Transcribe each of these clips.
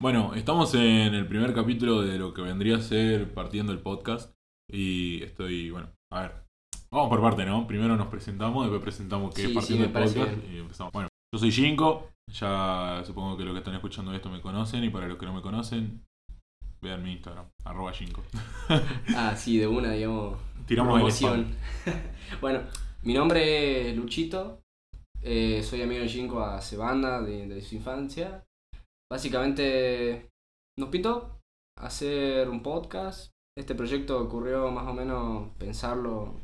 Bueno, estamos en el primer capítulo de lo que vendría a ser partiendo el podcast. Y estoy, bueno, a ver. Vamos por parte, ¿no? Primero nos presentamos, después presentamos qué Sí, es partiendo el podcast. bien. Y empezamos. Bueno, yo soy Jinko. Ya supongo que los que están escuchando esto me conocen. Y para los que no me conocen, vean mi Instagram, arroba Jinko. Ah, sí, de una, digamos. Tiramos promoción. bueno, mi nombre es Luchito. eh, soy amigo de Jinko hace banda de, de su infancia. Básicamente nos pintó hacer un podcast. Este proyecto ocurrió más o menos pensarlo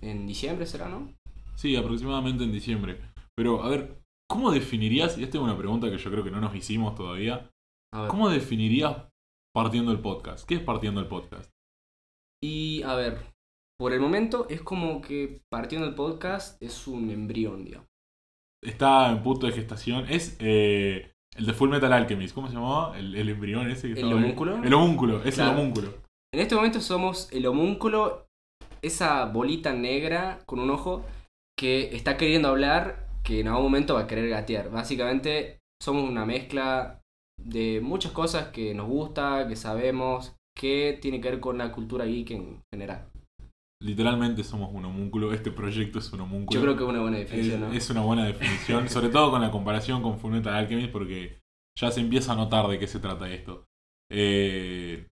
en diciembre, ¿será, no? Sí, aproximadamente en diciembre. Pero, a ver, ¿cómo definirías? Y esta es una pregunta que yo creo que no nos hicimos todavía. A ver. ¿Cómo definirías partiendo el podcast? ¿Qué es partiendo el podcast? Y a ver, por el momento es como que partiendo el podcast es un embrión, digamos. Está en punto de gestación. Es eh, el de Full Metal Alchemist. ¿Cómo se llamaba? El, el embrión ese que ¿El ahí. homúnculo? El homúnculo, es Claro. el homúnculo. En este momento somos el homúnculo, esa bolita negra con un ojo que está queriendo hablar, que en algún momento va a querer gatear. Básicamente somos una mezcla de muchas cosas que nos gusta, que sabemos, que tiene que ver con la cultura geek en general. Literalmente somos un homúnculo. Este proyecto es un homúnculo. Yo creo que es una buena es, definición, ¿no? es una buena definición. sobre todo con la comparación con Full Metal Alchemist. Porque ya se empieza a notar de qué se trata esto. Eh,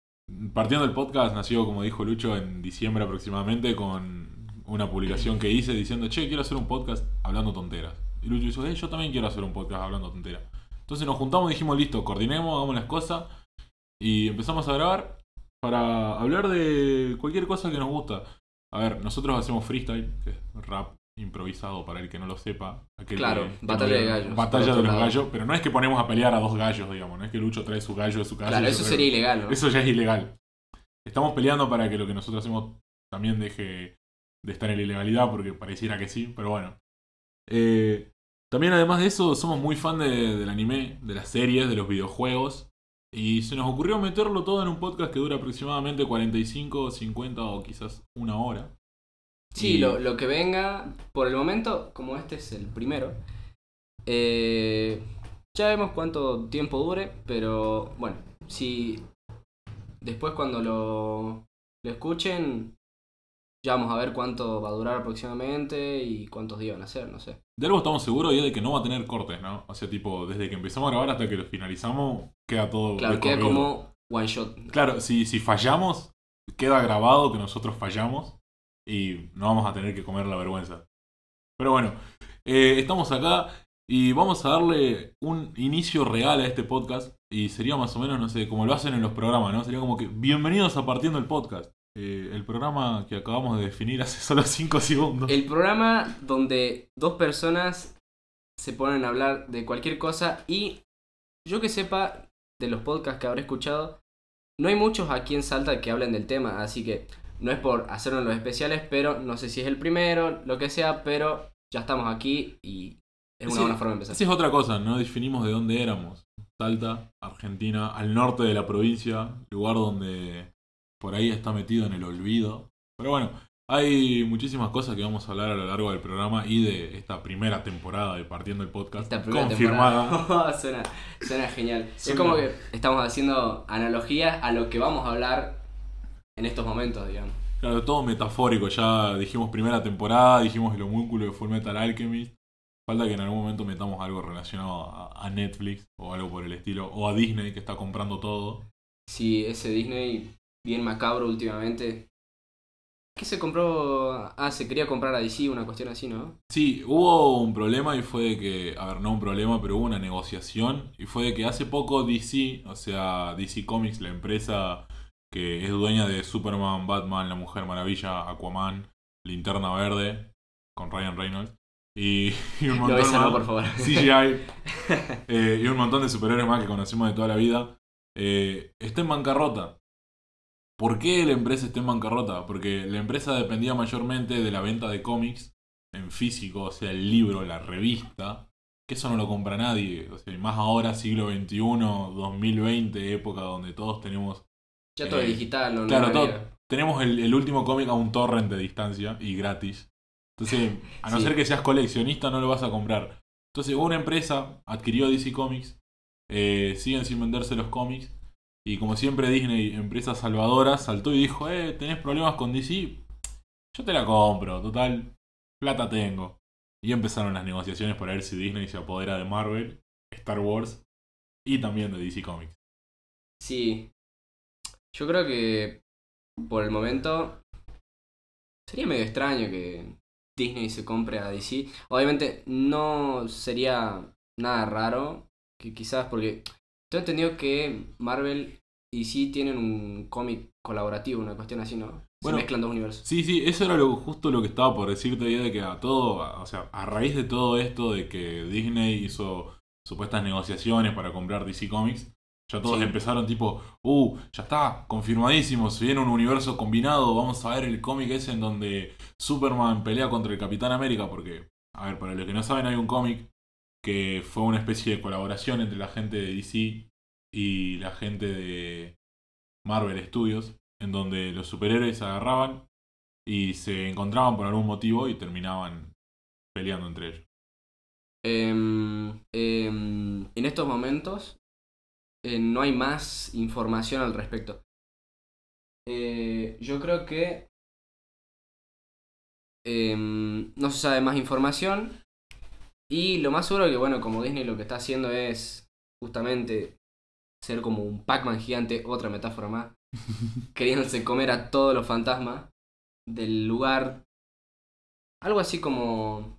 partiendo del podcast nació, como dijo Lucho, en diciembre aproximadamente. Con una publicación que hice diciendo, che, quiero hacer un podcast hablando tonteras. Y Lucho dijo, eh, yo también quiero hacer un podcast hablando tonteras. Entonces nos juntamos y dijimos, listo, coordinemos, hagamos las cosas. Y empezamos a grabar para hablar de cualquier cosa que nos gusta. A ver, nosotros hacemos freestyle, que es rap improvisado para el que no lo sepa. aquel Claro, que- batalla de gallos, Batalla de los lado. gallos, pero no es que ponemos a pelear a dos gallos, digamos, no es que Lucho trae su gallo de su casa. Claro, eso sería ilegal, ¿no? Eso ya es ilegal. Estamos peleando para que lo que nosotros hacemos también deje de estar en la ilegalidad, porque pareciera que sí, pero bueno. Eh, también además de eso, somos muy fan de- del anime, de las series, de los videojuegos. Y se nos ocurrió meterlo todo en un podcast que dura aproximadamente 45, 50 o quizás una hora. Sí, Y- lo, lo que venga, por el momento, como este es el primero, eh, ya vemos cuánto tiempo dure, pero bueno, si después cuando lo, lo escuchen, ya vamos a ver cuánto va a durar aproximadamente y cuántos días van a ser, no sé. De algo estamos seguros y es de que no va a tener cortes, ¿no? O sea, tipo, desde que empezamos a grabar hasta que lo finalizamos, queda todo. Claro, de queda como one shot. Claro, si, si fallamos, queda grabado que nosotros fallamos y no vamos a tener que comer la vergüenza. Pero bueno, eh, estamos acá y vamos a darle un inicio real a este podcast y sería más o menos, no sé, como lo hacen en los programas, ¿no? Sería como que bienvenidos a Partiendo el Podcast. Eh, el programa que acabamos de definir hace solo 5 segundos. El programa donde dos personas se ponen a hablar de cualquier cosa y yo que sepa de los podcasts que habré escuchado, no hay muchos aquí en Salta que hablen del tema, así que no es por hacerlo en los especiales, pero no sé si es el primero, lo que sea, pero ya estamos aquí y es una Sí, buena forma de empezar. Esa es otra cosa, no definimos de dónde éramos. Salta, Argentina, al norte de la provincia, lugar donde por ahí está metido en el olvido. Pero bueno, hay muchísimas cosas que vamos a hablar a lo largo del programa y de esta primera temporada de Partiendo el Podcast. Esta confirmada. suena, suena genial. Es como que estamos haciendo analogías a lo que vamos a hablar en estos momentos, digamos. Claro, todo metafórico. Ya dijimos primera temporada, dijimos el homúnculo de Full Metal Alchemist. Falta que en algún momento metamos algo relacionado a, a Netflix o algo por el estilo. O a Disney que está comprando todo. Sí, ese Disney bien macabro últimamente. ¿Qué se compró? Ah, se quería comprar a DC, una cuestión así, ¿no? Sí, hubo un problema y fue de que, a ver, no un problema, pero hubo una negociación y fue de que hace poco DC, o sea, DC Comics, la empresa que es dueña de Superman, Batman, La Mujer Maravilla, Aquaman, Linterna Verde, con Ryan Reynolds, y, y un montón esa no, más, por favor. CGI, eh, y un montón de superhéroes más que conocemos de toda la vida, eh, está en bancarrota. ¿Por qué la empresa está en bancarrota? Porque la empresa dependía mayormente de la venta de cómics en físico, o sea, el libro, la revista, que eso no lo compra nadie. O sea, más ahora, siglo XXI, 2020, época donde todos tenemos. Ya todo Eh, digital, no claro, todo- Tenemos el, el último cómic a un torrent de distancia y gratis. Entonces, a no Sí. ser que seas coleccionista, no lo vas a comprar. Entonces, una empresa adquirió DC Comics eh, siguen sin venderse los cómics. Y como siempre Disney, empresa salvadora, saltó y dijo, eh, ¿tenés problemas con DC? Yo te la compro, total, plata tengo. Y empezaron las negociaciones para ver si Disney se apodera de Marvel, Star Wars y también de DC Comics. Sí. Yo creo que por el momento sería medio extraño que Disney se compre a DC. Obviamente no sería nada raro, que quizás porque tengo entendido que Marvel y DC tienen un cómic colaborativo, una cuestión así, ¿no? Se mezclan dos universos. Sí, sí, eso era lo, justo lo que estaba por decirte de que a todo, o sea, a raíz de todo esto de que Disney hizo supuestas negociaciones para comprar DC Comics, ya todos empezaron tipo, uh, ya está, confirmadísimo, se viene un universo combinado, vamos a ver el cómic ese en donde Superman pelea contra el Capitán América, porque, a ver, para los que no saben, hay un cómic que fue una especie de colaboración entre la gente de DC y la gente de Marvel Studios, en donde los superhéroes se agarraban y se encontraban por algún motivo y terminaban peleando entre ellos. Em, em, en estos momentos eh, no hay más información al respecto. Eh, yo creo que em, no se sabe más información y lo más seguro que, bueno, como Disney lo que está haciendo es justamente ser como un Pac-Man gigante, otra metáfora más, queriéndose comer a todos los fantasmas del lugar. Algo así como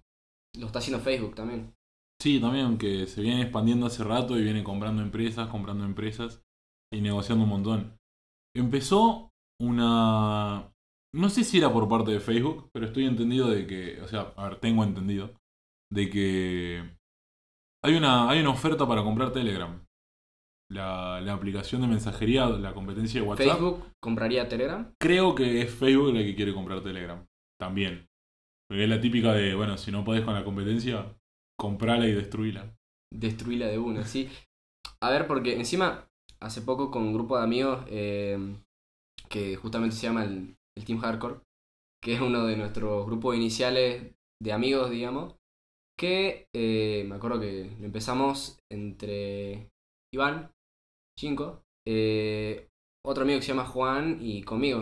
lo está haciendo Facebook también. Sí, también, que se viene expandiendo hace rato y viene comprando empresas, comprando empresas y negociando un montón. Empezó una... No sé si era por parte de Facebook, pero estoy entendido de que, o sea, a ver, tengo entendido, de que hay una, hay una oferta para comprar Telegram. La, la aplicación de mensajería, la competencia de WhatsApp. ¿Facebook compraría Telegram? Creo que es Facebook la que quiere comprar Telegram. También. Porque es la típica de, bueno, si no podés con la competencia, comprala y destruíla. Destruíla de una, sí. A ver, porque encima, hace poco con un grupo de amigos eh, que justamente se llama el, Team Hardcore, que es uno de nuestros grupos iniciales de amigos, digamos, que eh, me acuerdo que lo empezamos entre Iván, Cinco, eh, otro amigo que se llama Juan y conmigo.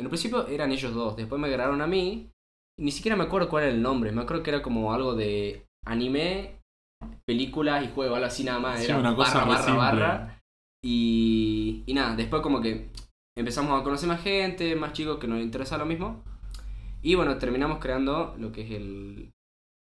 En el principio eran ellos dos, después me agarraron a mí, ni siquiera me acuerdo cuál era el nombre, me acuerdo que era como algo de anime, películas y juego, algo así nada más. era una cosa barra, barra, barra. Y, y nada, después como que empezamos a conocer más gente, más chicos que nos interesa lo mismo. Y bueno, terminamos creando lo que es el,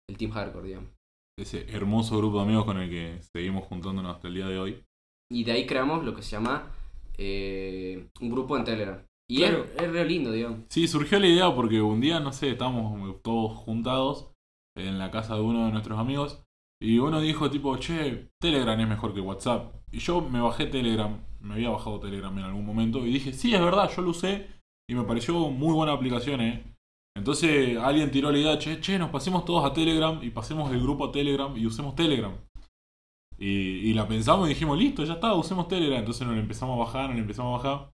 el Team Hardcore, digamos. Ese hermoso grupo de amigos con el que seguimos juntándonos hasta el día de hoy. Y de ahí creamos lo que se llama eh, un grupo en Telegram. Y es, es re lindo, digamos. Sí, surgió la idea porque un día, no sé, estábamos todos juntados en la casa de uno de nuestros amigos. Y uno dijo tipo, che, Telegram es mejor que WhatsApp. Y yo me bajé Telegram, me había bajado Telegram en algún momento y dije, sí, es verdad, yo lo usé y me pareció muy buena aplicación, eh. Entonces alguien tiró la idea, che, che, nos pasemos todos a Telegram y pasemos el grupo a Telegram y usemos Telegram. Y, la pensamos y dijimos, listo, ya está, usemos Telegram. Entonces nos empezamos a bajar, nos empezamos a bajar.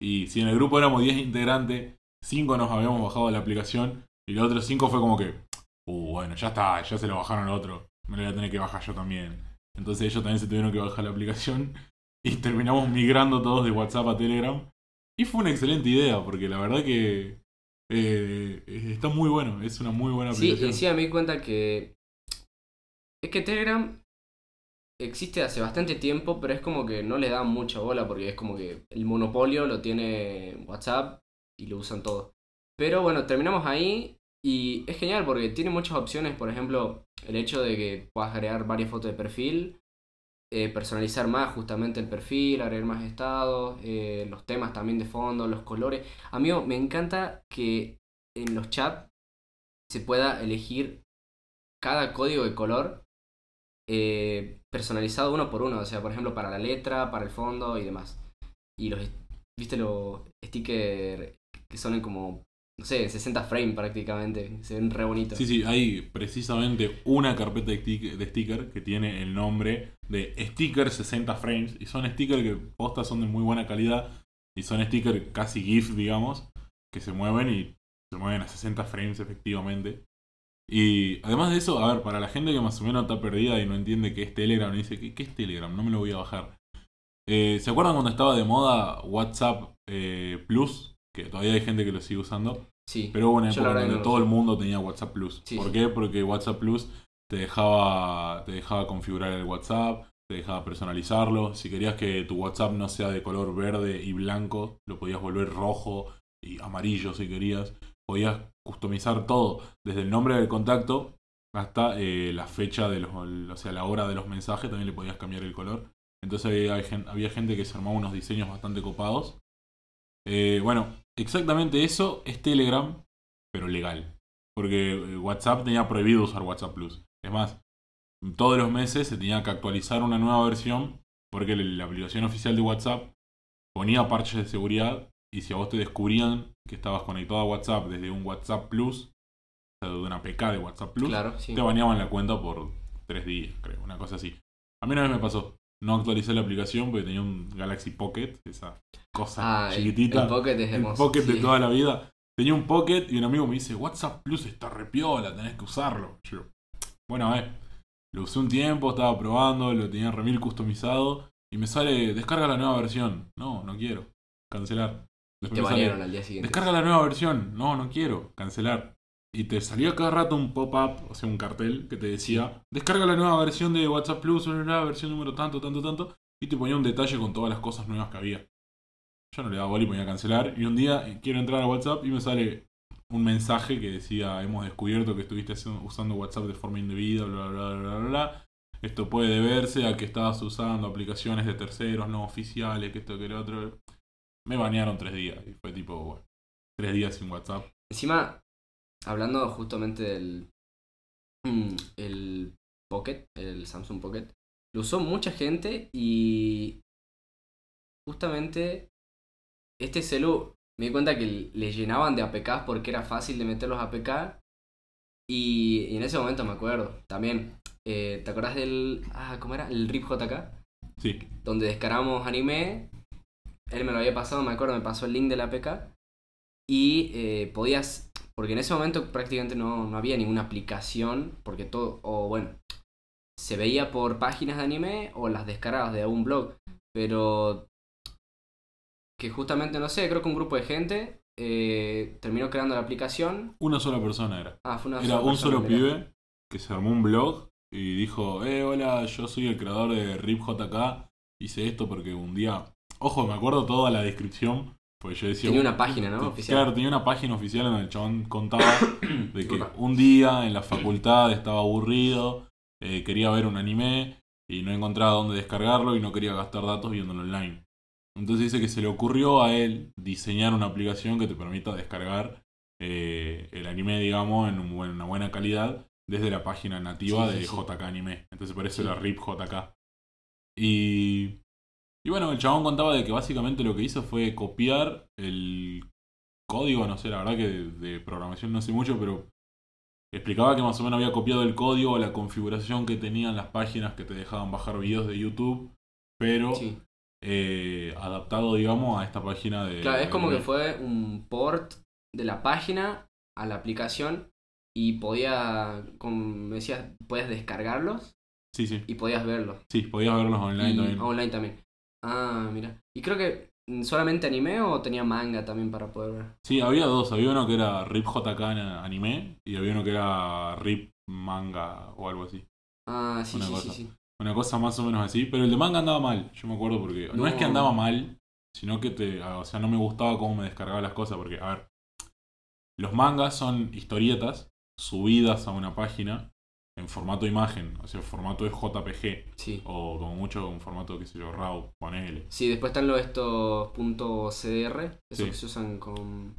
Y si en el grupo éramos 10 integrantes, 5 nos habíamos bajado la aplicación y los otros 5 fue como que, uh, bueno, ya está, ya se lo bajaron al otro, me lo voy a tener que bajar yo también. Entonces ellos también se tuvieron que bajar la aplicación y terminamos migrando todos de WhatsApp a Telegram. Y fue una excelente idea, porque la verdad que eh, está muy bueno, es una muy buena aplicación. Sí, sí, me di cuenta que es que Telegram existe hace bastante tiempo, pero es como que no le dan mucha bola porque es como que el monopolio lo tiene WhatsApp y lo usan todos. Pero bueno, terminamos ahí y es genial porque tiene muchas opciones, por ejemplo, el hecho de que puedas agregar varias fotos de perfil, eh, personalizar más justamente el perfil, agregar más estados, eh, los temas también de fondo, los colores. Amigo, me encanta que en los chats se pueda elegir cada código de color eh, personalizado uno por uno, o sea, por ejemplo, para la letra, para el fondo y demás. Y los, viste los stickers que son como no sé, 60 frames prácticamente. Se ven re bonitos. Sí, sí, hay precisamente una carpeta de sticker que tiene el nombre de sticker 60 frames. Y son stickers que postas son de muy buena calidad. Y son stickers casi GIF, digamos, que se mueven y se mueven a 60 frames efectivamente. Y además de eso, a ver, para la gente que más o menos está perdida y no entiende qué es Telegram, y dice, ¿qué, es Telegram? No me lo voy a bajar. Eh, ¿Se acuerdan cuando estaba de moda WhatsApp eh, Plus? Que todavía hay gente que lo sigue usando. Sí. Pero hubo una época donde todo el mundo tenía WhatsApp Plus. Sí, ¿Por sí. qué? Porque WhatsApp Plus te dejaba, te dejaba configurar el WhatsApp, te dejaba personalizarlo. Si querías que tu WhatsApp no sea de color verde y blanco, lo podías volver rojo y amarillo si querías. Podías customizar todo, desde el nombre del contacto hasta eh, la fecha de los, o sea, la hora de los mensajes, también le podías cambiar el color. Entonces había, había gente que se armaba unos diseños bastante copados. Eh, bueno, exactamente eso es Telegram, pero legal. Porque eh, WhatsApp tenía prohibido usar WhatsApp Plus. Es más, todos los meses se tenía que actualizar una nueva versión porque la la aplicación oficial de WhatsApp ponía parches de seguridad y si a vos te descubrían que estabas conectado a WhatsApp desde un WhatsApp Plus, o sea, de una PK de WhatsApp Plus, Claro, sí. te baneaban la cuenta por tres días, creo, una cosa así. A mí una vez me pasó. No actualicé la aplicación porque tenía un Galaxy Pocket, esa cosa Ah, el- chiquitita. El, Pocket es El hermoso. Pocket de toda la vida. Tenía un Pocket y un amigo me dice, WhatsApp Plus está repiola, tenés que usarlo. Yo, bueno, a ver, lo usé un tiempo, estaba probando, lo tenía remil customizado y me sale, descarga la nueva versión. No, no quiero. Cancelar. Después Te banearon al día siguiente. Descarga la nueva versión. No, no quiero. Cancelar. Y te salía cada rato un pop-up, o sea, un cartel que te decía, descarga la nueva versión de WhatsApp Plus, la nueva versión número tanto, tanto, tanto, y te ponía un detalle con todas las cosas nuevas que había. Yo no le daba bola y ponía cancelar, y un día eh, quiero entrar a WhatsApp y me sale un mensaje que decía, hemos descubierto que estuviste usando WhatsApp de forma indebida, bla, bla, bla, bla, bla, bla. Esto puede deberse a que estabas usando aplicaciones de terceros no oficiales, que esto, que lo otro. Me banearon tres días, y fue tipo, bueno, tres días sin WhatsApp. Encima, hablando justamente del mm, el Pocket, el Samsung Pocket, lo usó mucha gente y justamente este celu me di cuenta que le llenaban de APKs porque era fácil de meter los APK y, y en ese momento me acuerdo también, eh, ¿te acordás del, ah, cómo era? El RIP JK, Sí, donde descargamos anime, él me lo había pasado, me acuerdo, me pasó el link de la APK y eh, podías, porque en ese momento prácticamente no, no había ninguna aplicación, porque todo, o bueno, se veía por páginas de anime o las descargabas de algún blog, pero que justamente, no sé, creo que un grupo de gente eh, terminó creando la aplicación. una sola persona era. Ah, fue una Era sola un persona, solo pibe que se armó un blog y dijo, eh, hola, yo soy el creador de RipJK, hice esto porque un día... Ojo, me acuerdo toda la descripción, yo decía... Tenía "Uh, una página, ¿no? Oficial. Claro, tenía una página oficial en donde el chabón contaba de que un día en la facultad estaba aburrido, eh, quería ver un anime y no encontraba dónde descargarlo y no quería gastar datos viéndolo online. Entonces dice que se le ocurrió a él diseñar una aplicación que te permita descargar eh, el anime, digamos, en un buen- una buena calidad desde la página nativa Sí, de sí. JK Anime. Entonces Sí. era RIP JK. Y, y bueno, el chabón contaba de que básicamente lo que hizo fue copiar el código, no sé, la verdad que de, de programación no sé mucho, pero explicaba que más o menos había copiado el código, la configuración que tenían las páginas que te dejaban bajar videos de YouTube, pero Sí. eh, adaptado, digamos, a esta página de... Claro, es como de- que fue un port de la página a la aplicación y podía, como me decías, podías descargarlos Sí, sí, y podías verlos. sí, podías verlos online y también. online también. Ah, mira. Y creo que mm, solamente anime o tenía manga también para poder ver. Sí, había dos, había uno que era RIP JK en anime y había uno que era RIP manga o algo así. Ah, sí, Una sí, sí, sí. Una cosa más o menos así, pero el de manga andaba mal, yo me acuerdo porque no, No. es que andaba mal, sino que te, o sea, no me gustaba cómo me descargaba las cosas porque a ver, los mangas son historietas subidas a una página en formato imagen, o sea, formato de JPG Sí. o como mucho un formato qué sé yo, RAW, ponele. Sí, después están los estos puntos CDR, esos Sí. que se usan con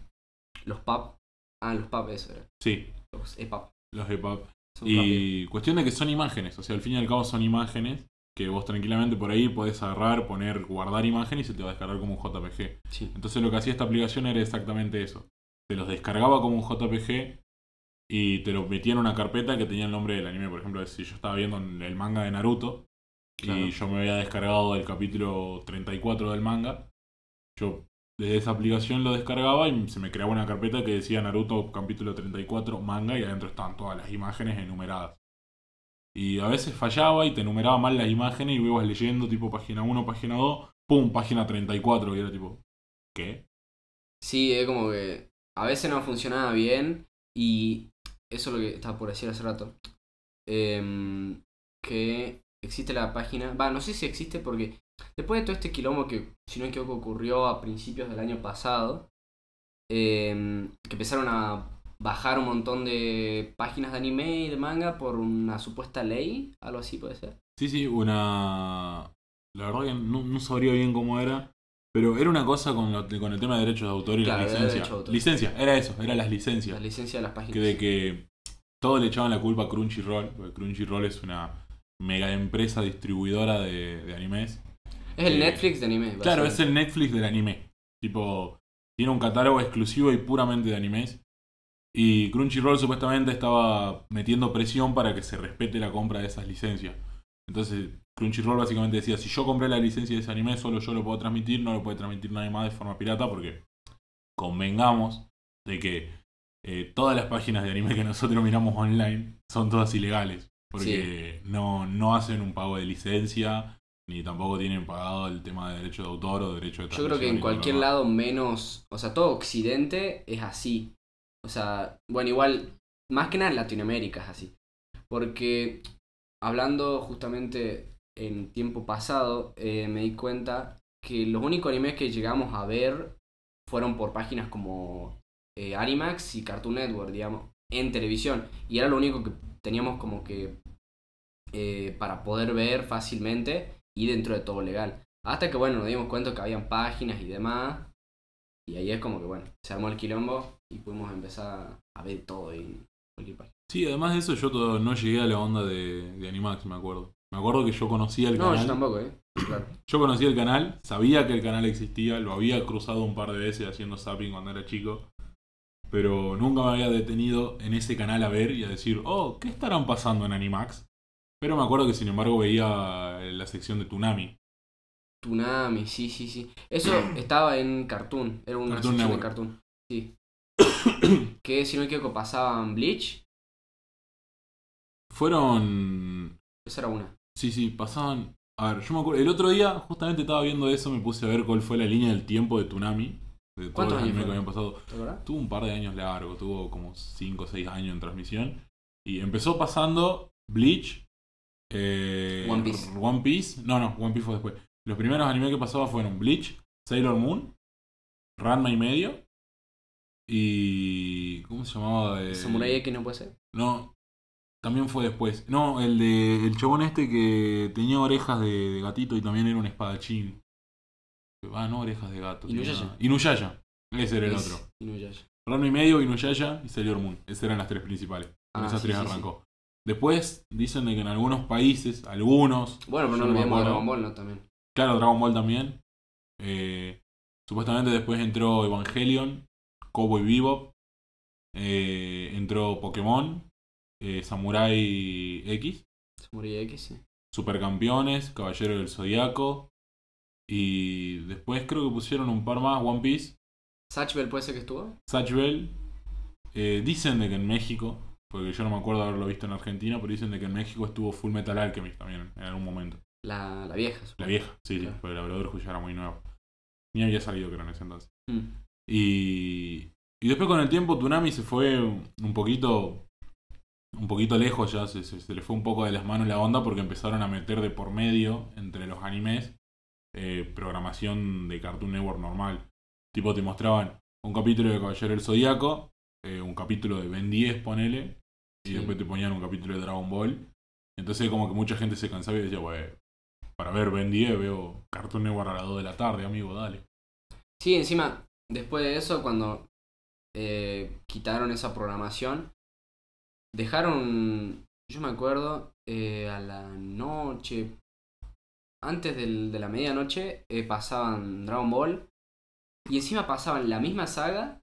los PUB. Ah, los PUB, eso era. Sí, Los EPUB. los EPUB. Son. Y cuestión de que son imágenes, o sea, al fin y al cabo son imágenes que vos tranquilamente por ahí podés agarrar, poner, guardar imagen y se te va a descargar como un JPG. Sí. Entonces lo que hacía esta aplicación era exactamente eso. Te los descargaba como un JPG y te los metía en una carpeta que tenía el nombre del anime. Por ejemplo, si yo estaba viendo el manga de Naruto Claro. y yo me había descargado el capítulo 34 del manga, yo desde esa aplicación lo descargaba y se me creaba una carpeta que decía Naruto capítulo 34 manga y adentro estaban todas las imágenes enumeradas. Y a veces fallaba y te enumeraba mal las imágenes y ibas leyendo tipo página 1, página 2, pum, página 34 y era tipo, ¿qué? Sí, es como que a veces no funcionaba bien y eso es lo que estaba por decir hace rato. Em, que existe la página, va, no sé si existe porque después de todo este quilombo que, si no me equivoco, ocurrió a principios del año pasado, em, que empezaron a bajar un montón de páginas de anime y de manga por una supuesta ley, algo así puede ser. Sí, sí, una... La verdad que no, no sabría bien cómo era, pero era una cosa con, lo- con el tema de derechos de autor y Claro, las licencias. de. Licencia, era eso, eran las licencias. La licencia de las páginas. que de que todos le echaban la culpa a Crunchyroll, porque Crunchyroll es una mega empresa distribuidora de, de animes. Es el eh, Netflix de anime. Claro, es el Netflix del anime. Tipo, tiene un catálogo exclusivo y puramente de animes. Y Crunchyroll supuestamente estaba metiendo presión para que se respete la compra de esas licencias. Entonces, Crunchyroll básicamente decía, si yo compré la licencia de ese anime, solo yo lo puedo transmitir, no lo puede transmitir nadie más de forma pirata, porque convengamos de que eh, todas las páginas de anime que nosotros miramos online son todas ilegales. Porque no, no hacen un pago de licencia, ni tampoco tienen pagado el tema de derecho de autor o derecho de Yo creo que en cualquier lado menos, o sea, todo Occidente es así. O sea, bueno, igual, más que nada en Latinoamérica es así. Porque hablando justamente en tiempo pasado, eh, me di cuenta que los únicos animes que llegamos a ver fueron por páginas como eh, Animax y Cartoon Network, digamos, en televisión. Y era lo único que teníamos como que eh, para poder ver fácilmente y dentro de todo legal. Hasta que, bueno, nos dimos cuenta que habían páginas y demás. Y ahí es como que, bueno, se armó el quilombo y pudimos empezar a ver todo en cualquier página. Sí, además de eso, yo no llegué a la onda de, de Animax, me acuerdo. Me acuerdo que yo conocía el No, canal. yo tampoco, ¿eh? Claro. Yo conocía el canal, sabía que el canal existía, lo había cruzado un par de veces haciendo zapping cuando era chico. Pero nunca me había detenido en ese canal a ver y a decir, oh, ¿qué estarán pasando en Animax? Pero me acuerdo que sin embargo veía la sección de Tsunami. Tsunami, sí, sí, sí. Eso estaba en Cartoon, era una Cartoon sección de. Cartoon. Sí. que si no me equivoco pasaban Bleach, Fueron. esa era una. Sí, sí, pasaban. A ver, yo me acuerdo. El otro día, justamente estaba viendo eso, me puse a ver cuál fue la línea del tiempo de Tsunami. De todos ¿Cuántos los años animes que habían pasado. Tuvo un par de años largo, tuvo como 5 o 6 años en transmisión. Y empezó pasando Bleach, eh, One Piece. One Piece. No, no, One Piece fue después. Los primeros animes que pasaba fueron Bleach, Sailor Moon, Ranma y medio. Y. ¿Cómo se llamaba? Eh, Samurai X no puede ser. No, también fue después. No, el de el chabón este que tenía orejas de, de gatito y también era un espadachín. Ah, no, orejas de gato. Inuyasha. Inuyasha. Ese era el Es otro. Inuyasha. Ranma y medio, Inuyasha y Sailor Moon. Esas eran las tres principales. Con Ah, esas sí, tres sí, arrancó. Después dicen de que en algunos países, algunos. Bueno, pero no de acuerdo. Dragon Ball, ¿no? También. Claro, Dragon Ball también. Eh, supuestamente después entró Evangelion, Cowboy Bebop. eh, entró Pokémon, eh, Samurai X. Samurai X, sí. Supercampeones, Caballero del Zodiaco. Y después creo que pusieron un par más, One Piece, Satchel puede ser que estuvo. Satch Bell. Eh, dicen de que en México, porque yo no me acuerdo haberlo visto en Argentina, pero dicen de que en México estuvo Full Metal Alchemist también en algún momento. La, la vieja. La vieja, sí, sí, porque la Brotherhood ya era muy nueva. Ni había salido creo en ese entonces. Mm. Y, y después con el tiempo Tsunami se fue un poquito un poquito lejos ya, se, se- se le fue un poco de las manos la onda porque empezaron a meter de por medio entre los animes eh, programación de Cartoon Network normal. Tipo te mostraban un capítulo de Caballero del Zodíaco, eh, un capítulo de Ben 10, ponele, y Sí. después te ponían un capítulo de Dragon Ball. Entonces como que mucha gente se cansaba y decía, bueno, para ver Ben 10 veo Cartoon Network a las 2 de la tarde, amigo, dale. Sí, encima, después de eso, cuando eh, quitaron esa programación, dejaron, yo me acuerdo, eh, a la noche, antes del- de la medianoche, eh, pasaban Dragon Ball y encima pasaban la misma saga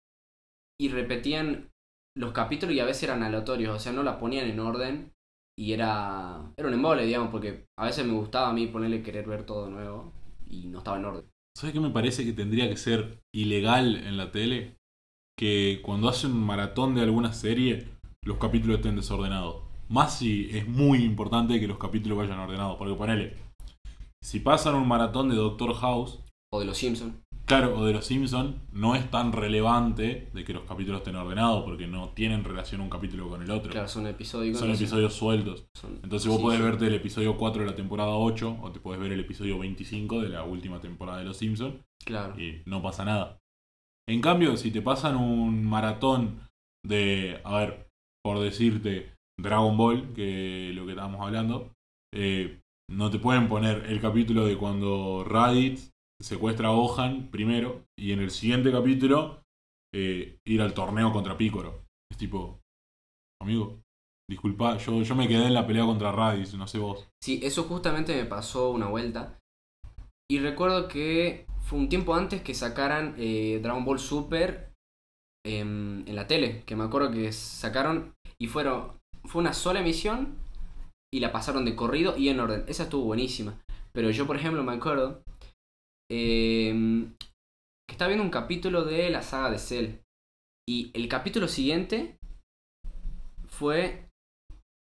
y repetían los capítulos y a veces eran aleatorios, o sea, no la ponían en orden y era, era un embole, digamos, porque a veces me gustaba a mí ponerle querer ver todo nuevo y no estaba en orden. ¿Sabes qué me parece que tendría que ser ilegal en la tele? Que cuando hacen un maratón de alguna serie, los capítulos estén desordenados. Más si es muy importante que los capítulos vayan ordenados. Porque ponele, si pasan un maratón de Doctor House, O de los Simpsons. claro, o de los Simpson, no es tan relevante de que los capítulos estén ordenados porque no tienen relación un capítulo con el otro. Claro, son episodios. Son episodios sueltos. Entonces vos Sí, podés sí. verte el episodio 4 de la temporada 8 o te podés ver el episodio 25 de la última temporada de Los Simpsons Claro. y no pasa nada. En cambio, si te pasan un maratón de, a ver, por decirte Dragon Ball, que lo que estábamos hablando, eh, no te pueden poner el capítulo de cuando Raditz secuestra a Gohan primero y en el siguiente capítulo eh, ir al torneo contra Piccolo. Es tipo, amigo, disculpa, yo, yo me quedé en la pelea contra Raditz, no sé vos. Sí, eso justamente me pasó una vuelta. Y recuerdo que fue un tiempo antes que sacaran eh, Dragon Ball Super em, en la tele. Que me acuerdo que sacaron y fueron. Fue una sola emisión y la pasaron de corrido y en orden. Esa estuvo buenísima. Pero yo, por ejemplo, me acuerdo em, que estaba viendo un capítulo de la saga de Cell. Y el capítulo siguiente fue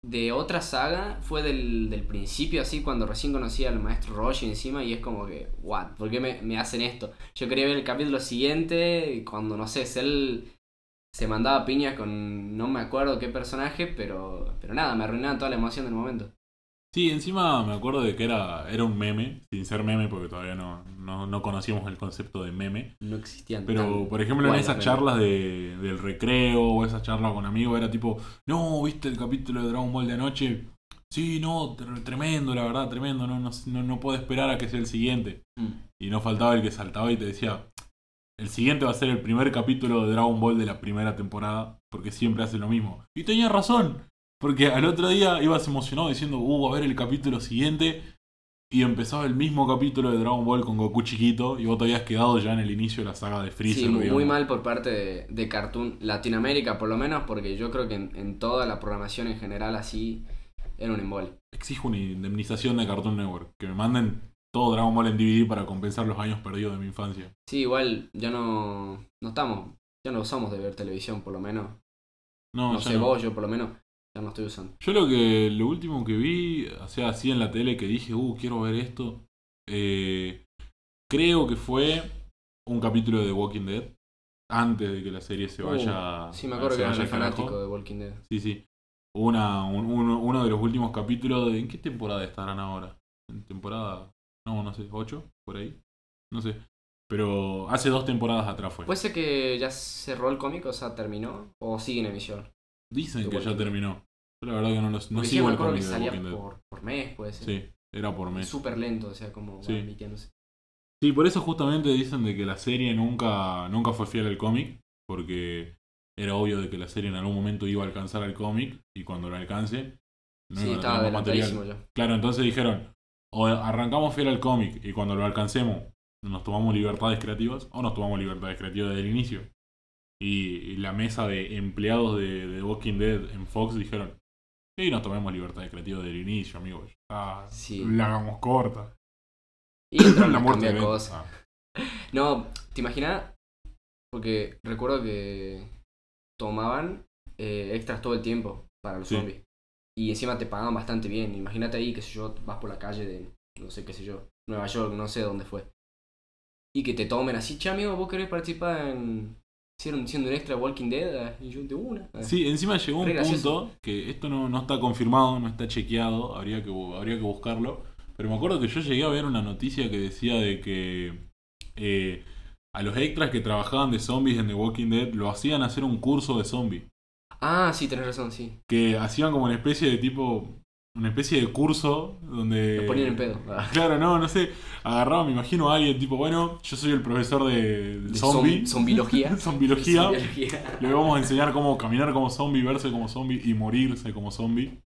de otra saga, fue del, del principio, así, cuando recién conocí al maestro Roshi encima, y es como que, what, ¿por qué me, me hacen esto? Yo quería ver el capítulo siguiente, cuando, no sé, Cell se mandaba piñas con no me acuerdo qué personaje, pero, pero nada, me arruinaban toda la emoción del momento. Sí, encima me acuerdo de que era, era un meme, sin ser meme porque todavía no, no, no conocíamos el concepto de meme. No existían Pero, por ejemplo, en esas charlas de, del recreo o esas charlas con amigos, era tipo, no, ¿viste el capítulo de Dragon Ball de anoche? Sí, no, tre- tremendo, la verdad, tremendo, no, no, no, no puedo esperar a que sea el siguiente. Mm. Y no faltaba el que saltaba y te decía, el siguiente va a ser el primer capítulo de Dragon Ball de la primera temporada, porque siempre hace lo mismo. Y tenía razón, porque al otro día ibas emocionado diciendo, uh, a ver el capítulo siguiente, y empezaba el mismo capítulo de Dragon Ball con Goku chiquito, y vos te habías quedado ya en el inicio de la saga de Freezer. Sí, muy, muy mal por parte de, de Cartoon Latinoamérica, por lo menos, porque yo creo que en, en toda la programación en general así era un embole. Exijo una indemnización de Cartoon Network, que me manden todo Dragon Ball en DVD para compensar los años perdidos de mi infancia. Sí, igual ya no, no estamos, ya no usamos de ver televisión, por lo menos. No, No, sé no. vos, yo por lo menos ya no estoy usando. Yo lo que lo último que vi, o sea, así en la tele que dije, uh, quiero ver esto, eh, creo que fue un capítulo de The Walking Dead antes de que la serie se Uh, vaya. Sí, me acuerdo que era carajo. fanático de Walking Dead. Sí, sí. Una, un- uno, uno de los últimos capítulos de. ¿En qué temporada estarán ahora? ¿En temporada? No, no sé, ¿ocho? Por ahí. No sé. Pero hace dos temporadas atrás fue. ¿Puede ser que ya cerró el cómic, o sea, terminó? ¿O sigue en emisión? Dicen The que ya terminó. Yo la verdad que no, los, no sigo el cómic que de salía por, por mes, puede ser. Sí, era por mes. Súper lento, o sea, como Sí. Sí, por eso justamente dicen de que la serie nunca, nunca fue fiel al cómic, porque era obvio de que la serie en algún momento iba a alcanzar al cómic y cuando lo alcance no sí, a estaba más material. ya. Claro, entonces dijeron, o arrancamos fiel al cómic y cuando lo alcancemos nos tomamos libertades creativas o nos tomamos libertades creativas desde el inicio. Y, la mesa de empleados de, de Walking Dead en Fox dijeron, sí, nos tomemos libertades creativas desde el inicio, amigos. Ah, Sí. La hagamos corta. Y la muerte de cosas. Ah. No, ¿te imaginas? Porque recuerdo que tomaban eh, extras todo el tiempo para los Sí. zombies. Y encima te pagaban bastante bien. Imagínate ahí, qué sé yo, vas por la calle de, no sé qué sé yo, Nueva York, no sé dónde fue. Y que te tomen así, che amigo, vos querés participar en... Hicieron diciendo un extra Walking Dead Ah, y yo de una. Ah. Sí, encima llegó un punto que esto no, no está confirmado, no está chequeado, habría que, habría que buscarlo. Pero me acuerdo que yo llegué a ver una noticia que decía de que eh, a los extras que trabajaban de zombies en The Walking Dead lo hacían hacer un curso de zombie. Ah, sí, tenés razón, sí. Que hacían como una especie de tipo, una especie de curso donde... Lo ponían en pedo. Ah. Claro, no, no sé. Agarraba, me imagino a alguien tipo, bueno, yo soy el profesor de, de zombie. zom- zombilogía. Zombilogía. Zombiología. Le vamos a enseñar cómo caminar como zombie, verse como zombie y morirse como zombie.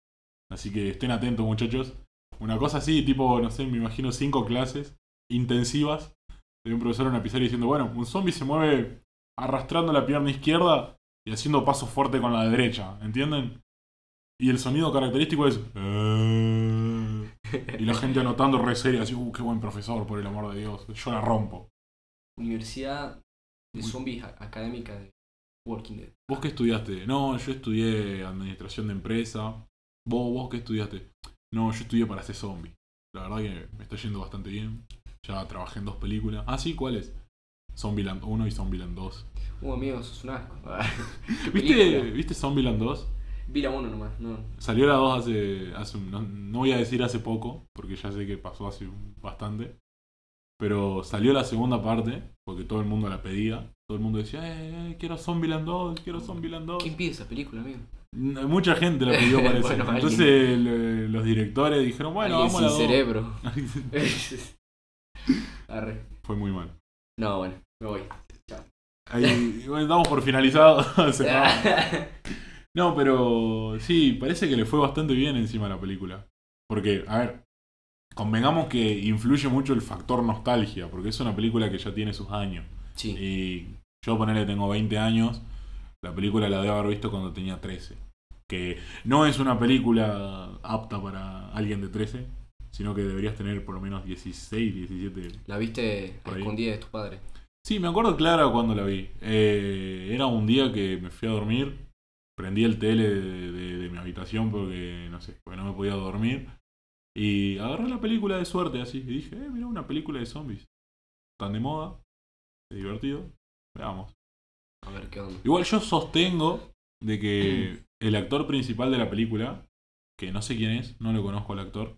Así que estén atentos, muchachos. Una cosa así, tipo, no sé, me imagino cinco clases intensivas de un profesor en una pizarra diciendo, bueno, un zombie se mueve arrastrando la pierna izquierda y haciendo pasos fuertes con la derecha, ¿entienden? Y el sonido característico es... "Eh". Y la gente anotando re seria, así, uh, qué buen profesor, por el amor de Dios. Yo la rompo. Universidad de. Zombies Académica de Walking Dead. ¿Vos qué estudiaste? No, yo estudié administración de empresa. ¿Vos, vos qué estudiaste? No, yo estudié para ser zombie. La verdad que me está yendo bastante bien. Ya trabajé en dos películas. Ah, sí, ¿cuáles? Zombieland 1 y Zombieland 2. Uh, amigo, sos un asco. ¿Qué ¿Viste, película? ¿Viste Zombieland 2? Vi la uno nomás, no. Salió la 2 hace, hace un- no, no voy a decir hace poco, porque ya sé que pasó hace bastante. Pero salió la segunda parte, porque todo el mundo la pedía. Todo el mundo decía, eh, eh, quiero Zombieland 2, quiero Zombieland 2. ¿Quién pide esa película, amigo? Mucha gente la pidió parece. Bueno. Entonces los directores dijeron, bueno, vamos a la 2. cerebro. Arre. Fue muy mal. No, bueno, me voy. Ahí, bueno, damos por finalizado. No, pero sí, parece que le fue bastante bien encima a la película. Porque, a ver, convengamos que influye mucho el factor nostalgia, porque es una película que ya tiene sus años. sí. Y yo ponerle tengo 20 años, la película la debo haber visto cuando tenía 13. Que no es una película apta para alguien de 13, sino que deberías tener por lo menos 16, 17. La viste a escondidas de tus padres. Sí, me acuerdo clara cuando la vi. Eh, era un día que me fui a dormir, prendí el tele de, de- de mi habitación porque, no sé, porque no me podía dormir. Y agarré la película de suerte así. Y dije, eh, mira, una película de zombies. Tan de moda, es divertido. Veamos. A ver qué onda. Igual yo sostengo de que el actor principal de la película, que no sé quién es, no lo conozco al actor,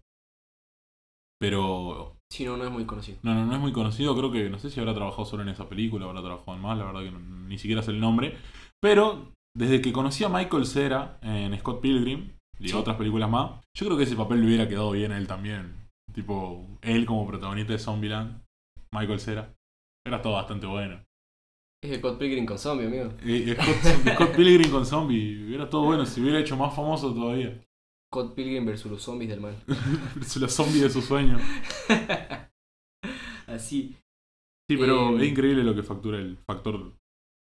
pero Sí, no, no es muy conocido. no, no, no es muy conocido, creo que no sé si habrá trabajado solo en esa película, habrá trabajado en más, la verdad que no- ni siquiera sé el nombre, pero desde que conocí a Michael Cera en Scott Pilgrim y Sí. otras películas más, yo creo que ese papel le hubiera quedado bien a él también, tipo él como protagonista de Zombieland, Michael Cera, era todo bastante bueno. Es Scott Pilgrim con zombie, amigo. Eh, Scott, Scott Pilgrim con zombie. Era todo bueno, si hubiera hecho más famoso todavía. Scott Pilgrim versus los zombies del mal. Los zombies de su sueño. Así. Sí, pero Eh, es increíble lo que factura el factor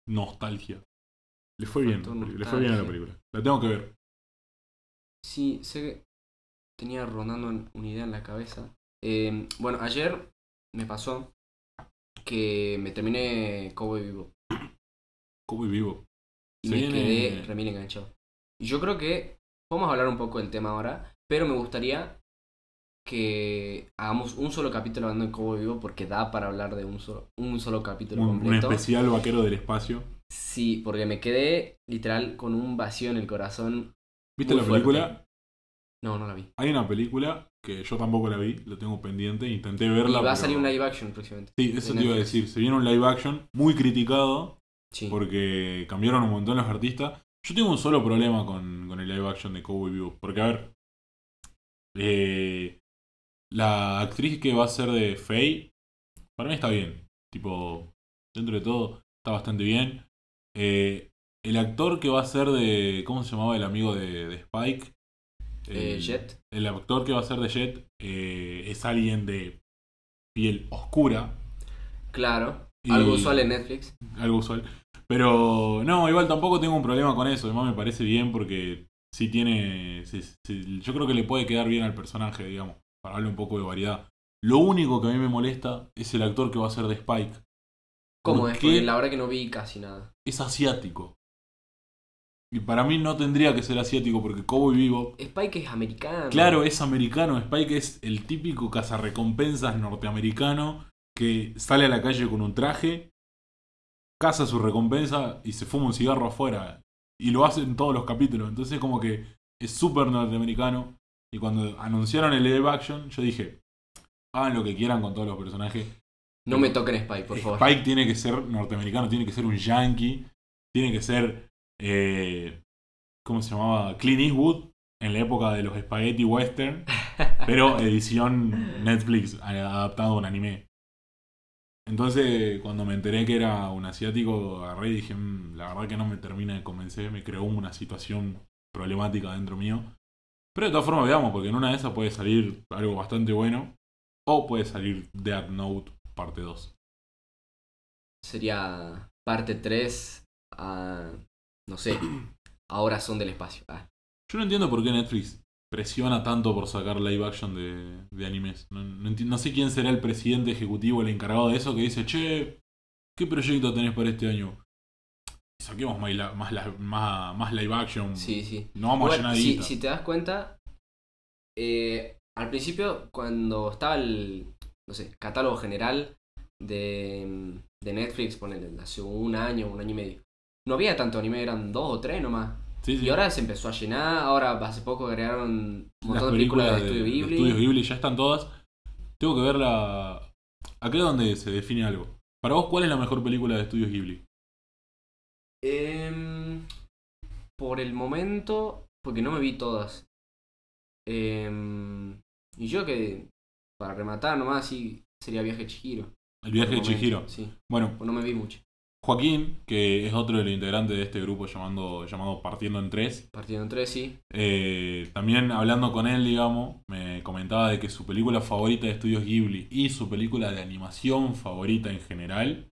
nostalgia. Le fue bien, le fue bien a la película. La tengo que ver. Sí, sé que tenía rondando una idea en la cabeza. Eh, bueno, ayer me pasó que me terminé Cowboy Vivo Como vivo. y Se me viene- quedé remil enganchado. Y yo creo que vamos a hablar un poco del tema ahora, pero me gustaría que hagamos un solo capítulo hablando de Cowboy Vivo porque da para hablar de un solo, un solo capítulo Un, un completo. especial vaquero del espacio. Sí, porque me quedé literal con un vacío en el corazón. ¿Viste la fuerte. película? No, no la vi. Hay una película que yo tampoco la vi, lo tengo pendiente, intenté Y verla. va a salir un live action próximamente. Sí, eso te iba a decir. Se viene un live action muy criticado Sí. porque cambiaron un montón los artistas. Yo tengo un solo problema con, con el live action de Cowboy Vivo. Porque, a ver, eh, la actriz que va a ser de Faye, para mí está bien. Tipo, dentro de todo, está bastante bien. Eh, el actor que va a ser de. ¿Cómo se llamaba el amigo de, de Spike? Eh, El- Jet. El actor que va a ser de Jet eh, es alguien de piel oscura. Claro. Y- Algo usual en Netflix. algo usual. Pero no, igual tampoco tengo un problema con eso. Además me parece bien porque sí tiene... sí- sí- yo creo que le puede quedar bien al personaje, digamos, para darle un poco de variedad. Lo único que a mí me molesta es el actor que va a ser de Spike. ¿Cómo ¿Por es? Porque la verdad que no vi casi nada. Es asiático. Y para mí no tendría que ser asiático porque Cowboy Vivo... Spike es americano. Claro, es americano. Spike es el típico cazarrecompensas norteamericano que sale a la calle con un traje, caza su recompensa y se fuma un cigarro afuera. Y lo hace en todos los capítulos. Entonces como que es súper norteamericano. Y cuando anunciaron el live action, yo dije, hagan lo que quieran con todos los personajes. No me toquen Spike, por favor. Spike tiene que ser norteamericano, tiene que ser un yankee, tiene que ser, eh, ¿cómo se llamaba? Clint Eastwood en la época de los spaghetti western, pero edición Netflix adaptado a un anime. Entonces, cuando me enteré que era un asiático, agarré y dije, "Mm, la verdad que no me termina de convencer, me creó una situación problemática dentro mío. Pero de todas formas, veamos, porque en una de esas puede salir algo bastante bueno, o puede salir Death Note parte 2. Sería parte 3 a... No sé. Ahora son del espacio. Ah, Yo no entiendo por qué Netflix presiona tanto por sacar live action de, de animes. No, no sé quién será el presidente ejecutivo, el encargado de eso, que dice, che, ¿qué proyecto tenés para este año? Saquemos más, la- más, la- más, más live action. Sí, sí. No vamos a Igual, llenar si, si te das cuenta, eh, al principio, cuando estaba el no sé, catálogo general de, de Netflix, ponele, hace un año, un año y medio, no había tanto anime, eran dos o tres nomás. Sí, sí. Y ahora se empezó a llenar, ahora hace poco agregaron un Las montón de películas de, Estudio de Ghibli. Estudios Ghibli ya están todas. Tengo que verla. Acá es donde se define algo. Para vos, ¿cuál es la mejor película de Estudios Ghibli? Em, por el momento, porque no me vi todas. Em, y yo que, para rematar nomás, sí, sería Viaje de Chihiro. El viaje de Chihiro. Sí, Bueno, pues no me vi mucho. Joaquín, que es otro de los integrantes de este grupo llamando, llamado Partiendo en Tres, Partido en tres, sí. eh, también hablando con él, digamos, me comentaba de que su película favorita de Estudios Ghibli y su película de animación favorita en general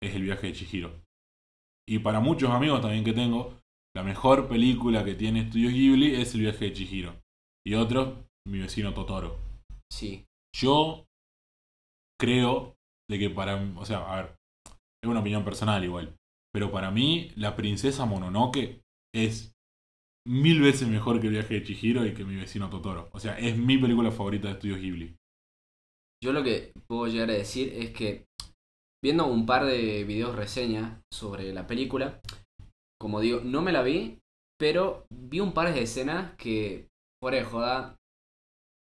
es El viaje de Chihiro. Y para muchos amigos también que tengo, la mejor película que tiene Estudios Ghibli es El viaje de Chihiro. Y otro, Mi vecino Totoro. Sí. Yo creo de que para, o sea, a ver, es una opinión personal igual, pero para mí la princesa Mononoke es mil veces mejor que el viaje de Chihiro y que mi vecino Totoro. O sea, es mi película favorita de Estudios Ghibli. Yo lo que puedo llegar a decir es que viendo un par de videos reseñas sobre la película, como digo, no me la vi, pero vi un par de escenas que, fuera de joda,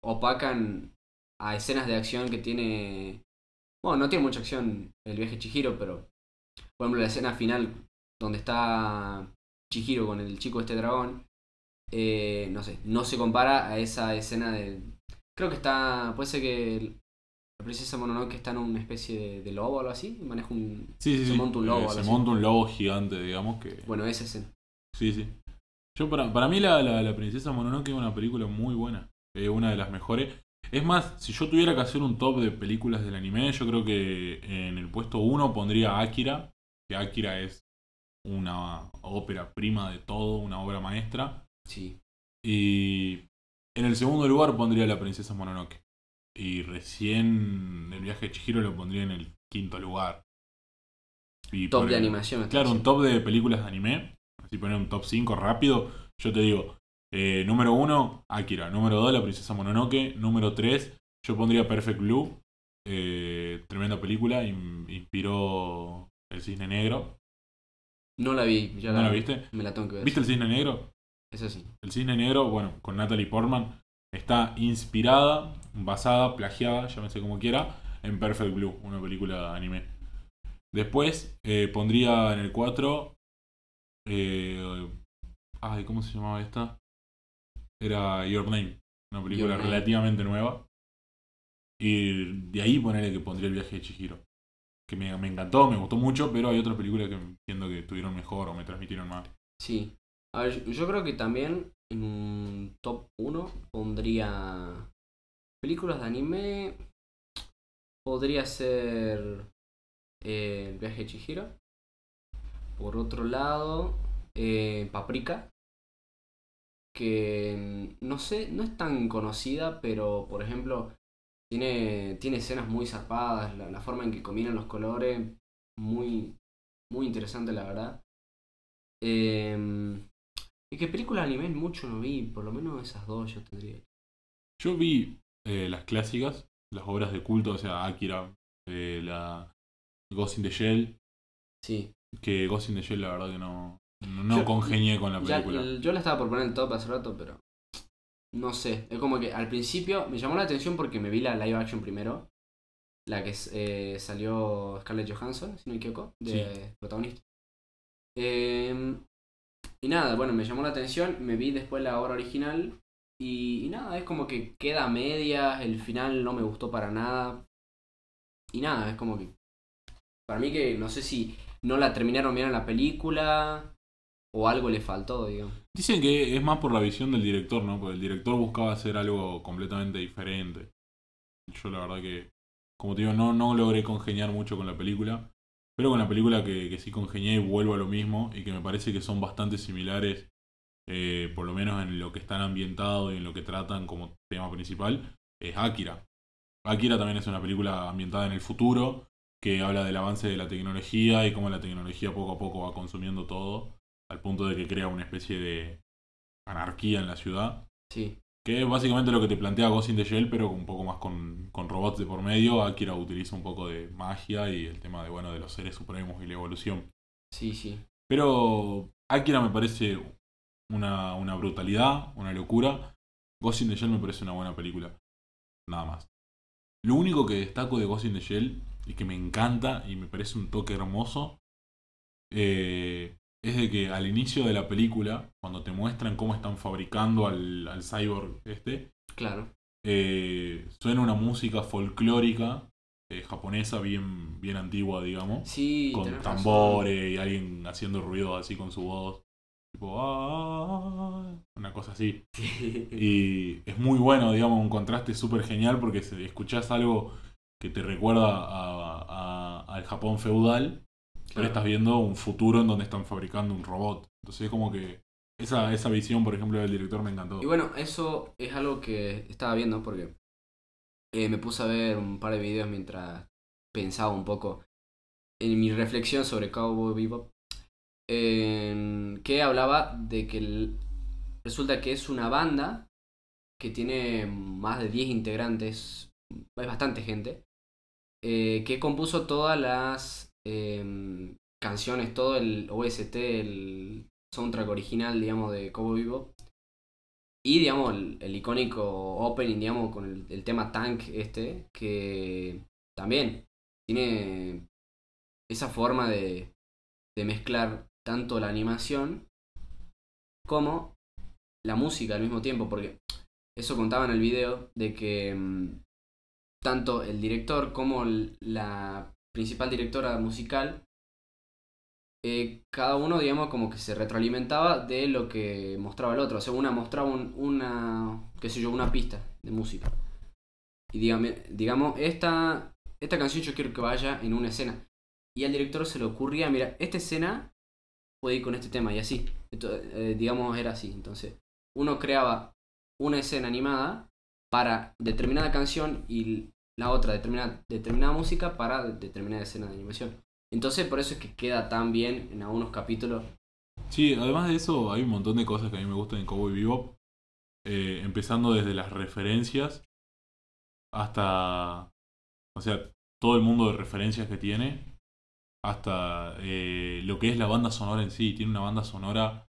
opacan a escenas de acción que tiene... Bueno, no tiene mucha acción el viaje de Chihiro, pero por ejemplo la escena final donde está Chihiro con el chico este dragón, eh, no sé, no se compara a esa escena de... Creo que está... Puede ser que la princesa Mononoke está en una especie de, de lobo o algo así, maneja un... Sí, sí, Se sí. monta un lobo, Eh, se así. monta un lobo gigante, digamos que... Bueno, esa escena. Sí, sí. Yo para, para mí la, la, la princesa Mononoke es una película muy buena. Es una de las mejores. Es más, si yo tuviera que hacer un top de películas del anime, yo creo que en el puesto 1 pondría Akira. Que Akira es una ópera prima de todo, una obra maestra. Sí. Y en el segundo lugar pondría La Princesa Mononoke. Y recién el viaje de Chihiro lo pondría en el quinto lugar. Y Top de el- animación. Claro, un top de películas de anime. Así poner un top 5 rápido. Yo te digo, eh, número 1, Akira. Número 2, La Princesa Mononoke. Número 3, yo pondría Perfect Blue. Eh, tremenda película. in- inspiró El Cisne Negro. No la vi. Ya ¿No la viste? Me la tengo que ver. ¿Viste El Cisne Negro? Eso sí. El Cisne Negro, bueno, con Natalie Portman, está inspirada, basada, plagiada, llámese como quiera, en Perfect Blue, una película de anime. Después eh, pondría en el 4. Eh, ay, ¿cómo se llamaba esta? Era Your Name, una película Your Name. relativamente nueva. Y de ahí ponerle que pondría el viaje de Chihiro. Que me, me encantó, me gustó mucho, pero hay otras películas que entiendo que estuvieron mejor o me transmitieron más. Sí. A ver, yo- yo creo que también en un top 1 pondría películas de anime. Podría ser eh, El viaje de Chihiro. Por otro lado, eh, Paprika. Que mm, no sé, no es tan conocida, pero por ejemplo, tiene, tiene escenas muy zarpadas. La, la forma en que combinan los colores, muy, muy interesante, la verdad. Eh, y que películas anime mucho no vi, por lo menos esas dos yo tendría. Yo vi eh, las clásicas, las obras de culto, o sea, Akira, eh, la Ghost in the Shell, Sí. que Ghost in the Shell la verdad que no, no, Yo- congenié con la película. el- yo la estaba por poner en el top hace rato, pero. No sé. Es como que al principio me llamó la atención porque me vi la live action primero. La que eh, salió Scarlett Johansson, si no me equivoco, de protagonista. Eh, y nada, bueno, me llamó la atención. Me vi después la obra original. Y, y nada, es como que queda a medias. El final no me gustó para nada. Y nada, es como que. Para mí que no sé si no la terminaron bien en la película. O algo le faltó, digamos. Dicen que es más por la visión del director, ¿no? Porque el director buscaba hacer algo completamente diferente. Yo la verdad que, como te digo, no, no logré congeniar mucho con la película. Pero con la película que, que sí congenié vuelvo a lo mismo y que me parece que son bastante similares, eh, por lo menos en lo que están ambientados y en lo que tratan como tema principal, es Akira. Akira también es una película ambientada en el futuro, que habla del avance de la tecnología y cómo la tecnología poco a poco va consumiendo todo, al punto de que crea una especie de anarquía en la ciudad. Sí. Que es básicamente lo que te plantea Ghost in the Shell, pero un poco más con, con robots de por medio. Akira utiliza un poco de magia y el tema de, bueno, de los seres supremos y la evolución. Sí, sí. Pero Akira me parece una, una brutalidad, una locura. Ghost in the Shell me parece una buena película. Nada más. Lo único que destaco de Ghost in the Shell y que me encanta y me parece un toque hermoso eh, es de que al inicio de la película, cuando te muestran cómo están fabricando al, al cyborg este, Claro. eh, suena una música folclórica eh, japonesa bien, bien antigua, digamos Sí, con razón. tambores y alguien haciendo ruido así con su voz. Tipo, "Ah", una cosa así. Sí. Y es muy bueno, digamos, un contraste súper genial porque se- escuchás algo que te recuerda a- a- al Japón feudal, pero estás viendo un futuro en donde están fabricando un robot. Entonces es como que esa, esa visión, por ejemplo, del director me encantó. Y bueno, eso es algo que estaba viendo porque eh, me puse a ver un par de videos mientras pensaba un poco en mi reflexión sobre Cowboy Bebop. que hablaba de que el- resulta que es una banda que tiene más de 10 integrantes, hay bastante gente, eh, que compuso todas las em, canciones, todo el OST, el soundtrack original, digamos, de Cowboy Bebop. Y, digamos, el, icónico opening, digamos, con el, el tema Tank este, que también tiene esa forma de, de mezclar tanto la animación como la música al mismo tiempo, porque eso contaba en el video de que mm, tanto el director como la principal directora musical, eh, cada uno, digamos, como que se retroalimentaba de lo que mostraba el otro. O sea, una mostraba un- una, qué sé yo, una pista de música. Y digamos, esta, esta canción yo quiero que vaya en una escena. Y al director se le ocurría, mira, esta escena puede ir con este tema y así. Eh, digamos, era así. Entonces, uno creaba una escena animada para determinada canción y la otra determinada, determinada música para de- determinada escena de animación. Entonces, por eso es que queda tan bien en algunos capítulos. Sí, además de eso, hay un montón de cosas que a mí me gustan en Cowboy Bebop. Eh, empezando desde las referencias hasta. O sea, todo el mundo de referencias que tiene. Hasta eh, lo que es la banda sonora en sí. Tiene una banda sonora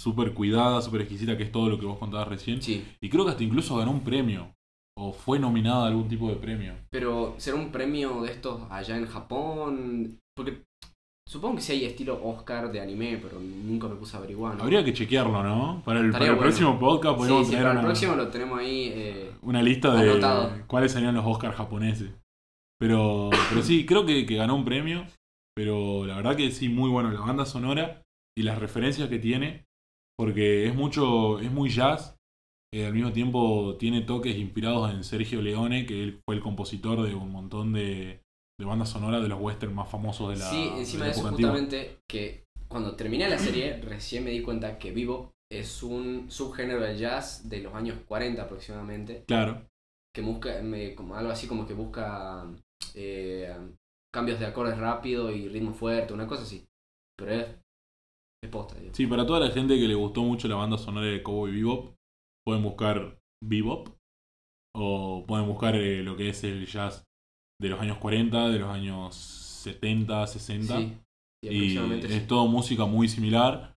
súper cuidada, súper exquisita, que es todo lo que vos contabas recién. Sí, Y creo que hasta incluso ganó un premio. O fue nominada a algún tipo de premio. pero será un premio de estos allá en Japón. Porque supongo que sí hay estilo Oscar de anime, pero nunca me puse a averiguar. ¿no? Habría que chequearlo, ¿no? Para el, Estaría para el bueno. próximo podcast Sí, podemos sí, tener para el una- próximo lo tenemos ahí. eh, una lista de Anotado. cuáles serían los Oscars japoneses. Pero, pero sí, creo que, que ganó un premio. Pero la verdad que sí, muy bueno la banda sonora y las referencias que tiene. Porque es mucho, es muy jazz. Eh, al mismo tiempo tiene toques inspirados en Sergio Leone, que él fue el compositor de un montón de, de bandas sonoras de los westerns más famosos de la, sí, encima de la eso, antigua. justamente, que cuando terminé la serie, recién me di cuenta que Vivo es un subgénero del jazz de los años 40 aproximadamente. Claro. que busca me- como algo así como que busca eh, cambios de acordes rápido y ritmo fuerte, una cosa así. Pero es, es posta. digamos. Sí, para toda la gente que le gustó mucho la banda sonora de Cowboy Bebop, pueden buscar Bebop o pueden buscar eh, lo que es el jazz de los años 40, de los años 70, 60 Sí, y sí. es todo música muy similar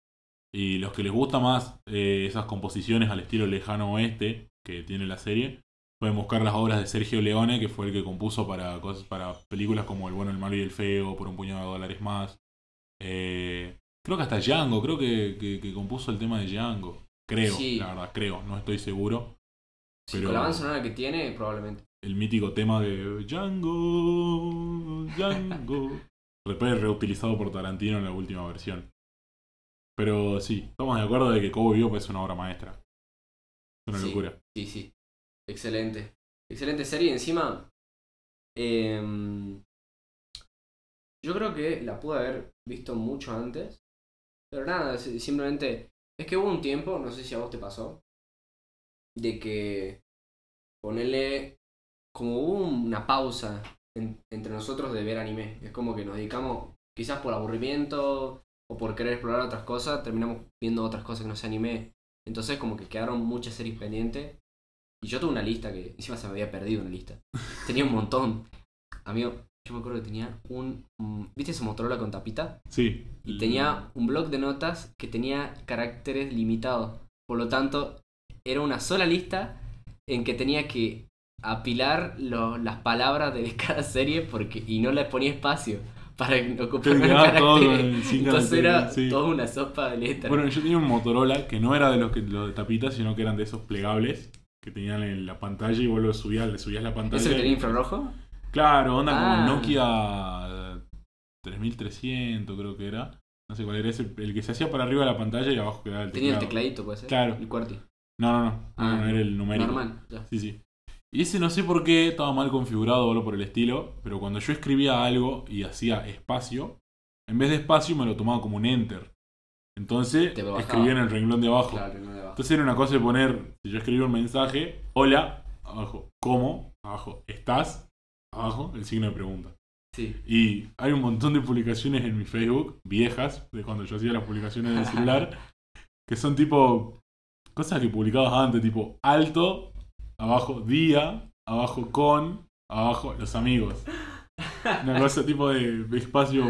y los que les gusta más eh, esas composiciones al estilo lejano oeste que tiene la serie, pueden buscar las obras de Sergio Leone, que fue el que compuso para cosas para películas como El bueno, el malo y el feo, por un puñado de dólares más. Eh, creo que hasta Django, creo que, que- que compuso el tema de Django. Creo, Sí. la verdad, creo, no estoy seguro. Sí, pero- con la banda sonora que tiene, probablemente. El mítico tema de Django, Django. Después reutilizado por Tarantino en la última versión. Pero sí, estamos de acuerdo de que Cowboy Bebop es una obra maestra. Es una Sí. locura. Sí, sí. Excelente. Excelente serie. Encima, em, yo creo que la pude haber visto mucho antes. Pero nada, si- simplemente es que hubo un tiempo, no sé si a vos te pasó, de que ponerle como una pausa en- entre nosotros de ver anime. Es como que nos dedicamos, quizás por aburrimiento o por querer explorar otras cosas, terminamos viendo otras cosas que no sea anime. Entonces como que quedaron muchas series pendientes. Y yo tuve una lista que encima se me había perdido una lista. Tenía un montón. Amigo, yo me acuerdo que tenía un... un- ¿Viste ese Motorola con tapita? Sí. Y tenía un blog de notas que tenía caracteres limitados. Por lo tanto, era una sola lista en que tenía que apilar lo- las palabras de cada serie porque y no les ponía espacio para ocupar el- sin Entonces era sí. toda una sopa de letras. Bueno, yo tenía un Motorola que no era de los, que, los de tapita, sino que eran de esos plegables que tenían en la pantalla y vos lo subías, le subías la pantalla. ¿Eso que y- tenía infrarrojo? Claro, onda como Ah. el Nokia 3300 creo que era. No sé cuál era ese, el que se hacía para arriba de la pantalla y abajo quedaba el Tenía el teclado. tecladito, puede ser. Claro. El cuarti. No, no, Ah, no, era el numérico. Normal. ya. Sí, sí. Y ese no sé por qué estaba mal configurado o algo por el estilo, pero cuando yo escribía algo y hacía espacio, en vez de espacio me lo tomaba como un enter. Entonces escribía en el renglón de abajo. Claro, no de abajo. Entonces era una cosa de poner, si yo escribía un mensaje, hola, abajo, ¿cómo? Abajo, ¿estás? Abajo, el signo de pregunta. Sí. Y hay un montón de publicaciones en mi Facebook, viejas, de cuando yo hacía las publicaciones del celular, que son tipo cosas que publicabas antes, tipo alto, abajo día, abajo con, abajo los amigos. Una cosa tipo de, espacio,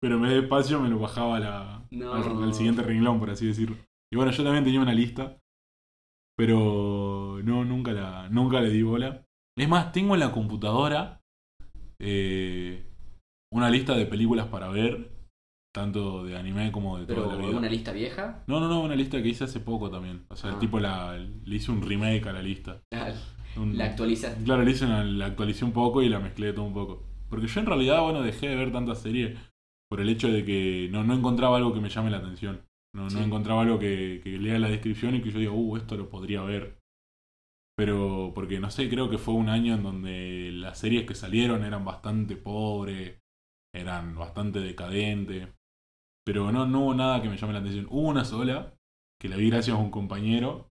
pero en vez de espacio me lo bajaba a la, No. al, al siguiente renglón, por así decirlo. Y bueno, yo también tenía una lista, pero no, nunca la, nunca le di bola. Es más, tengo en la computadora eh, una lista de películas para ver, tanto de anime como de Pero toda la vida. una lista vieja. No, no, no, una lista que hice hace poco también. O sea, el Ah. tipo la, le hice un remake a la lista. Un- La actualizaste. Claro, le hice una, la actualicé un poco y la mezclé todo un poco. Porque yo en realidad, bueno, dejé de ver tantas series por el hecho de que no, no encontraba algo que me llame la atención. No, Sí. no encontraba algo que, que lea la descripción y que yo diga, uh, esto lo podría ver. Pero, porque no sé, creo que fue un año en donde las series que salieron eran bastante pobres, eran bastante decadentes. Pero no, no hubo nada que me llame la atención. Hubo una sola, que la vi gracias a un compañero,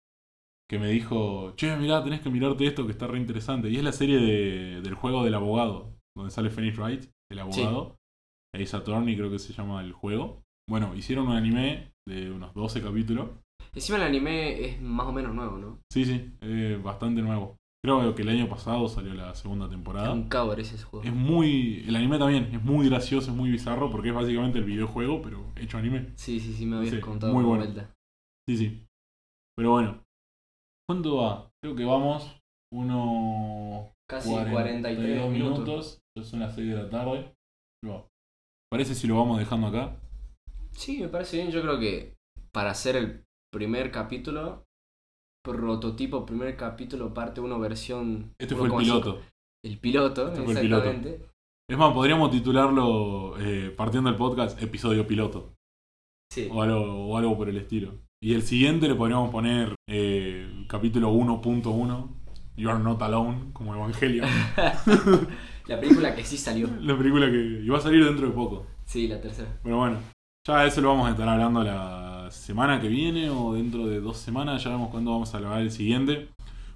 que me dijo, che, mirá, tenés que mirarte esto que está re interesante. Y es la serie de- del juego del abogado, donde sale Phoenix Wright, el abogado. Ace Attorney creo que se llama el juego. Bueno, hicieron un anime de unos 12 capítulos. Encima el anime es más o menos nuevo, ¿no? Sí, sí, es bastante nuevo. Creo que el año pasado salió la segunda Es temporada. un cover ese juego. Es muy... El anime también es muy gracioso, es muy bizarro porque es básicamente el videojuego, pero hecho anime. Sí, sí, sí, me habías Sí, contado muy bueno. vuelta. Sí, sí. Pero bueno. ¿Cuánto va? Creo que vamos unos Casi 42 43 minutos. minutos. Ya son las 6 de la tarde. Bueno, Parece si lo vamos dejando acá. Sí, me parece bien. Yo creo que para hacer el primer capítulo, prototipo, primer capítulo, parte 1, versión. Este fue el 1,5. piloto. El piloto, Este el piloto. exactamente. Es más, podríamos titularlo, eh, partiendo del podcast, episodio piloto. Sí. O algo, o algo por el estilo. Y el siguiente le podríamos poner eh, capítulo 1.1, You Are Not Alone, como Evangelio. la película que sí salió. la película que iba a salir dentro de poco. Sí, la tercera. Pero bueno, ya eso lo vamos a estar hablando la semana que viene o dentro de dos semanas. Ya vemos cuándo vamos a grabar el siguiente.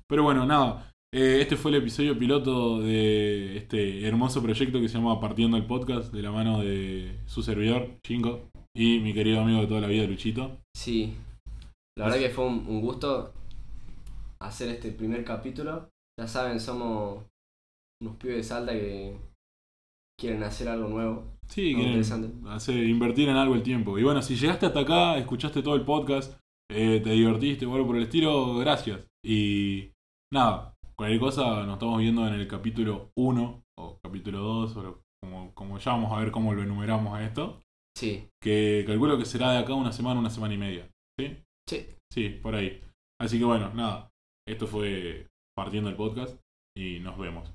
Pero bueno, nada. eh, este fue el episodio piloto de este hermoso proyecto que se llama Partiendo el Podcast, de la mano de su servidor, Chingo, y mi querido amigo de toda la vida, Luchito. Sí. La verdad que fue un, un gusto hacer este primer capítulo. Ya saben, somos unos pibes de Salta que quieren hacer algo nuevo. Sí, interesante. hacer, invertir en algo el tiempo. Y bueno, si llegaste hasta acá, escuchaste todo el podcast, eh, te divertiste o algo por el estilo, gracias. Y nada, cualquier cosa nos estamos viendo en el capítulo 1 o capítulo 2 o lo- como, como ya vamos a ver cómo lo enumeramos a esto. Sí. Que calculo que será de acá una semana, una semana y media. ¿Sí? Sí. Sí, por ahí. Así que bueno, nada. Esto fue partiendo el podcast y nos vemos.